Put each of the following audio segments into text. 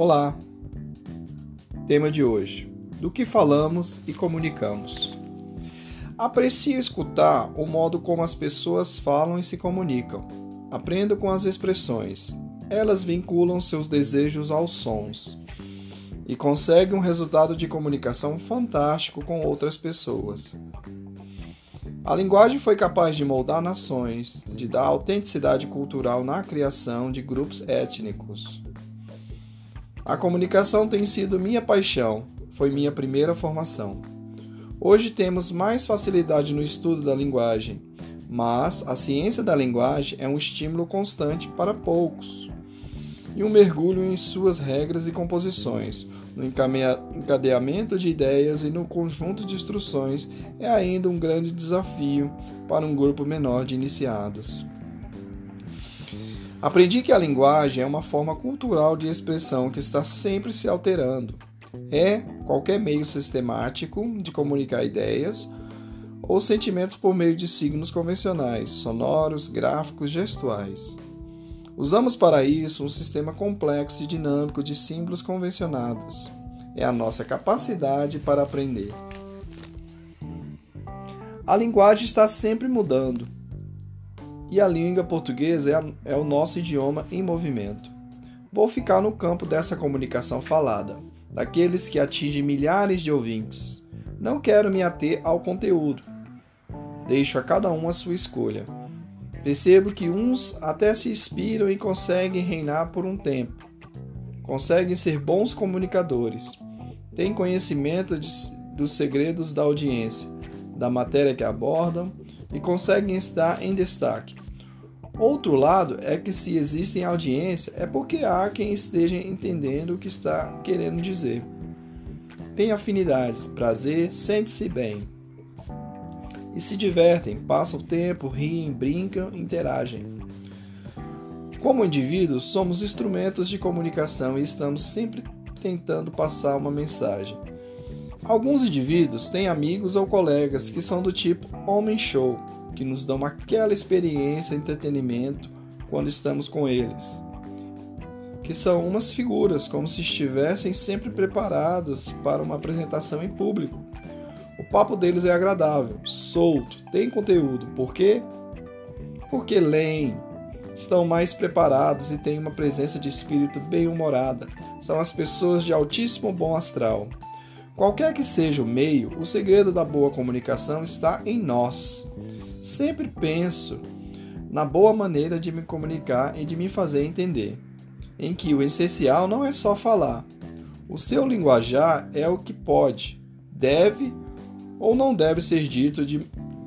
Olá! Tema de hoje: Do que falamos e comunicamos. Aprecio escutar o modo como as pessoas falam e se comunicam. Aprendo com as expressões. Elas vinculam seus desejos aos sons e conseguem um resultado de comunicação fantástico com outras pessoas. A linguagem foi capaz de moldar nações, de dar autenticidade cultural na criação de grupos étnicos. A comunicação tem sido minha paixão, foi minha primeira formação. Hoje temos mais facilidade no estudo da linguagem, mas a ciência da linguagem é um estímulo constante para poucos e um mergulho em suas regras e composições, no encadeamento de ideias e no conjunto de instruções é ainda um grande desafio para um grupo menor de iniciados. Aprendi que a linguagem é uma forma cultural de expressão que está sempre se alterando. É qualquer meio sistemático de comunicar ideias ou sentimentos por meio de signos convencionais, sonoros, gráficos, gestuais. Usamos para isso um sistema complexo e dinâmico de símbolos convencionados. É a nossa capacidade para aprender. A linguagem está sempre mudando e a língua portuguesa é, o nosso idioma em movimento. Vou ficar no campo dessa comunicação falada, daqueles que atingem milhares de ouvintes. Não quero me ater ao conteúdo. Deixo a cada um a sua escolha. Percebo que uns até se inspiram e conseguem reinar por um tempo. Conseguem ser bons comunicadores. Têm conhecimento de, dos segredos da audiência, da matéria que abordam e conseguem estar em destaque. Outro lado é que se existem audiência é porque há quem esteja entendendo o que está querendo dizer. Tem afinidades, prazer, sente-se bem e se divertem, passam o tempo, riem, brincam, interagem. Como indivíduos, somos instrumentos de comunicação e estamos sempre tentando passar uma mensagem. Alguns indivíduos têm amigos ou colegas que são do tipo homem show, que nos dão aquela experiência e entretenimento quando estamos com eles. Que são umas figuras como se estivessem sempre preparados para uma apresentação em público o papo deles é agradável, solto, tem conteúdo. Por quê? Porque leem, estão mais preparados e têm uma presença de espírito bem-humorada. São as pessoas de altíssimo bom astral. Qualquer que seja o meio, o segredo da boa comunicação está em nós. Sempre penso na boa maneira de me comunicar e de me fazer entender, em que o essencial não é só falar. O seu linguajar é o que pode, deve ou não deve ser dito de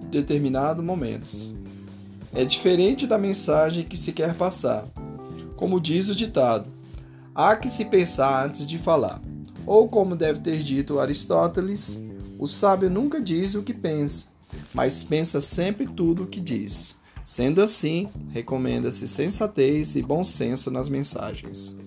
determinados momentos. É diferente da mensagem que se quer passar. Como diz o ditado, há que se pensar antes de falar. Ou como deve ter dito Aristóteles, o sábio nunca diz o que pensa, mas pensa sempre tudo o que diz. Sendo assim, recomenda-se sensatez e bom senso nas mensagens.